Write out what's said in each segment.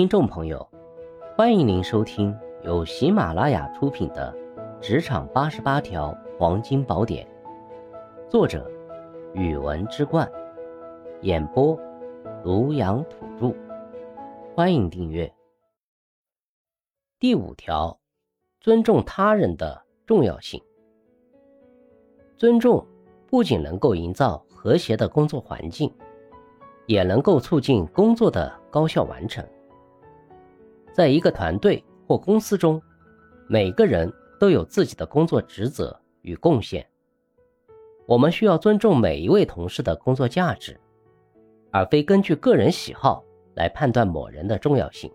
听众朋友，欢迎您收听由喜马拉雅出品的《职场八十八条黄金宝典》，作者：语文之冠，演播：庐阳土著。欢迎订阅。第五条，尊重他人的重要性。尊重不仅能够营造和谐的工作环境，也能够促进工作的高效完成。在一个团队或公司中，每个人都有自己的工作职责与贡献。我们需要尊重每一位同事的工作价值，而非根据个人喜好来判断某人的重要性。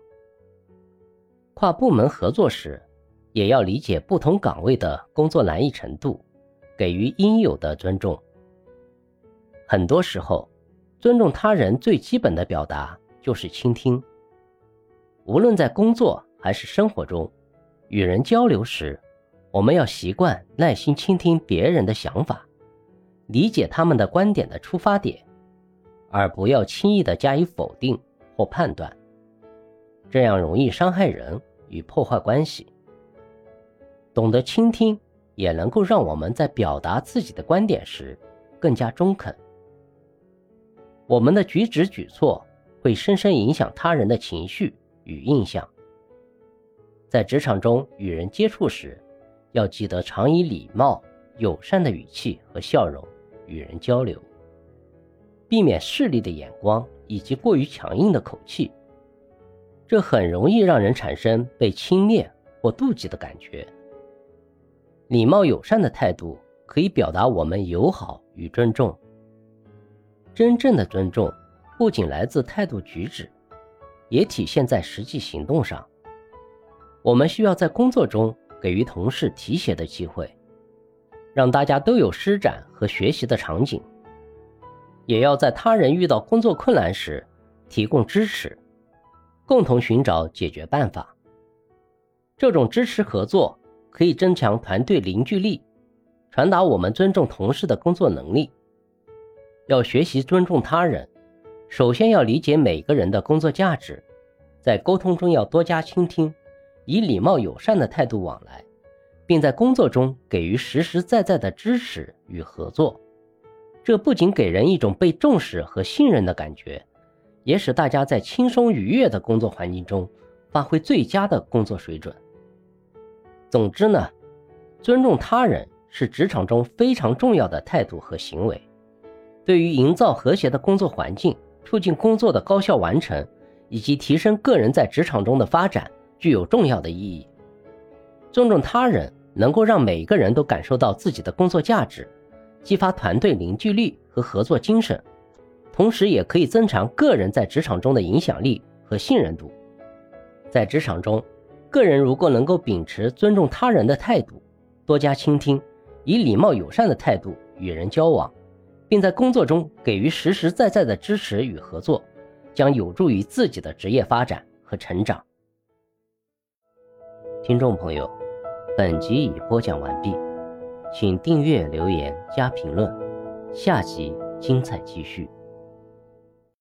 跨部门合作时，也要理解不同岗位的工作难易程度，给予应有的尊重。很多时候，尊重他人最基本的表达就是倾听。无论在工作还是生活中，与人交流时，我们要习惯耐心倾听别人的想法，理解他们的观点的出发点，而不要轻易的加以否定或判断，这样容易伤害人与破坏关系。懂得倾听，也能够让我们在表达自己的观点时更加中肯。我们的举止举措会深深影响他人的情绪。与印象，在职场中与人接触时，要记得常以礼貌、友善的语气和笑容与人交流，避免势利的眼光以及过于强硬的口气，这很容易让人产生被轻蔑或妒忌的感觉。礼貌友善的态度可以表达我们友好与尊重。真正的尊重不仅来自态度举止。也体现在实际行动上。我们需要在工作中给予同事提携的机会，让大家都有施展和学习的场景；也要在他人遇到工作困难时提供支持，共同寻找解决办法。这种支持合作可以增强团队凝聚力，传达我们尊重同事的工作能力。要学习尊重他人。首先要理解每个人的工作价值，在沟通中要多加倾听，以礼貌友善的态度往来，并在工作中给予实实在在的支持与合作。这不仅给人一种被重视和信任的感觉，也使大家在轻松愉悦的工作环境中发挥最佳的工作水准。总之呢，尊重他人是职场中非常重要的态度和行为，对于营造和谐的工作环境。促进工作的高效完成，以及提升个人在职场中的发展，具有重要的意义。尊重他人，能够让每个人都感受到自己的工作价值，激发团队凝聚力和合作精神，同时也可以增强个人在职场中的影响力和信任度。在职场中，个人如果能够秉持尊重他人的态度，多加倾听，以礼貌友善的态度与人交往。并在工作中给予实实在在的支持与合作，将有助于自己的职业发展和成长。听众朋友，本集已播讲完毕，请订阅、留言、加评论，下集精彩继续。